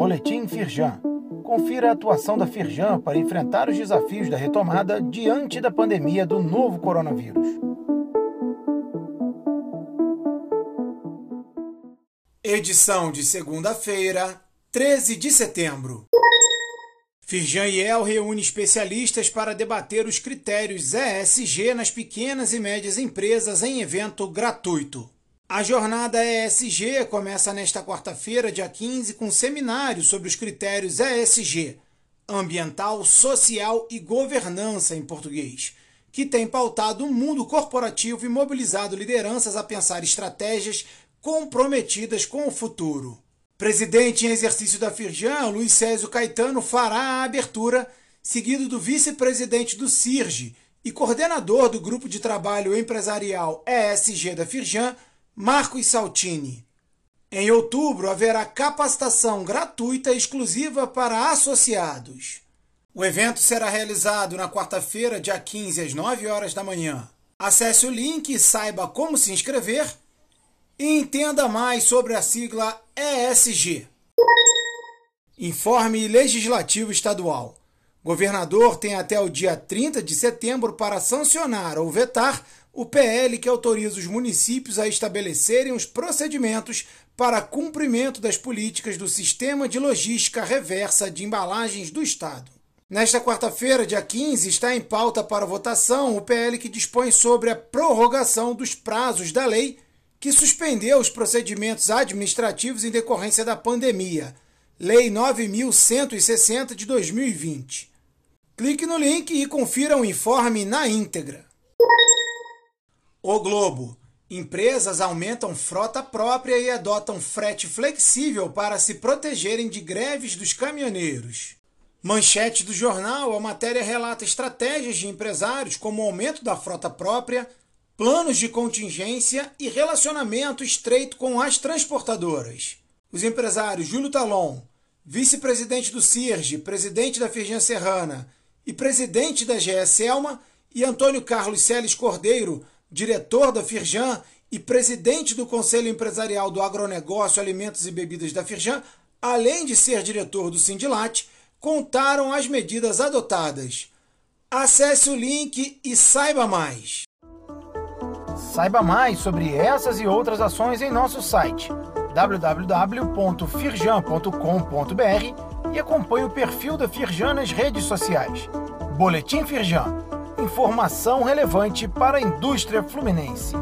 Boletim Firjan. Confira a atuação da Firjan para enfrentar os desafios da retomada diante da pandemia do novo coronavírus. Edição de segunda-feira, 13 de setembro. Firjan Yel reúne especialistas para debater os critérios ESG nas pequenas e médias empresas em evento gratuito. A jornada ESG começa nesta quarta-feira, dia 15, com um seminário sobre os critérios ESG, ambiental, social e governança em português, que tem pautado o mundo corporativo e mobilizado lideranças a pensar estratégias comprometidas com o futuro. Presidente em exercício da Firjan, Luiz Césio Caetano fará a abertura, seguido do vice-presidente do CIRGE e coordenador do grupo de trabalho empresarial ESG da Firjan, Marcos Saltini. Em outubro haverá capacitação gratuita exclusiva para associados. O evento será realizado na quarta-feira, dia 15, às 9 horas da manhã. Acesse o link e saiba como se inscrever e entenda mais sobre a sigla ESG. Informe Legislativo Estadual. Governador tem até o dia 30 de setembro para sancionar ou vetar o PL que autoriza os municípios a estabelecerem os procedimentos para cumprimento das políticas do Sistema de Logística Reversa de Embalagens do Estado. Nesta quarta-feira, dia 15, está em pauta para votação o PL que dispõe sobre a prorrogação dos prazos da lei que suspendeu os procedimentos administrativos em decorrência da pandemia, Lei 9160 de 2020. Clique no link e confira o informe na íntegra. O Globo. Empresas aumentam frota própria e adotam frete flexível para se protegerem de greves dos caminhoneiros. Manchete do jornal: a matéria relata estratégias de empresários como aumento da frota própria, planos de contingência e relacionamento estreito com as transportadoras. Os empresários Júlio Talon, vice-presidente do CIRGE, presidente da Firjan Serrana e presidente da GE Selma, e Antônio Carlos Celes Cordeiro, diretor da Firjan e presidente do Conselho Empresarial do Agronegócio, Alimentos e Bebidas da Firjan, além de ser diretor do Sindilat, contaram as medidas adotadas. Acesse o link e saiba mais. Saiba mais sobre essas e outras ações em nosso site www.firjan.com.br e acompanhe o perfil da Firjan nas redes sociais. Boletim Firjan Informação relevante para a indústria fluminense.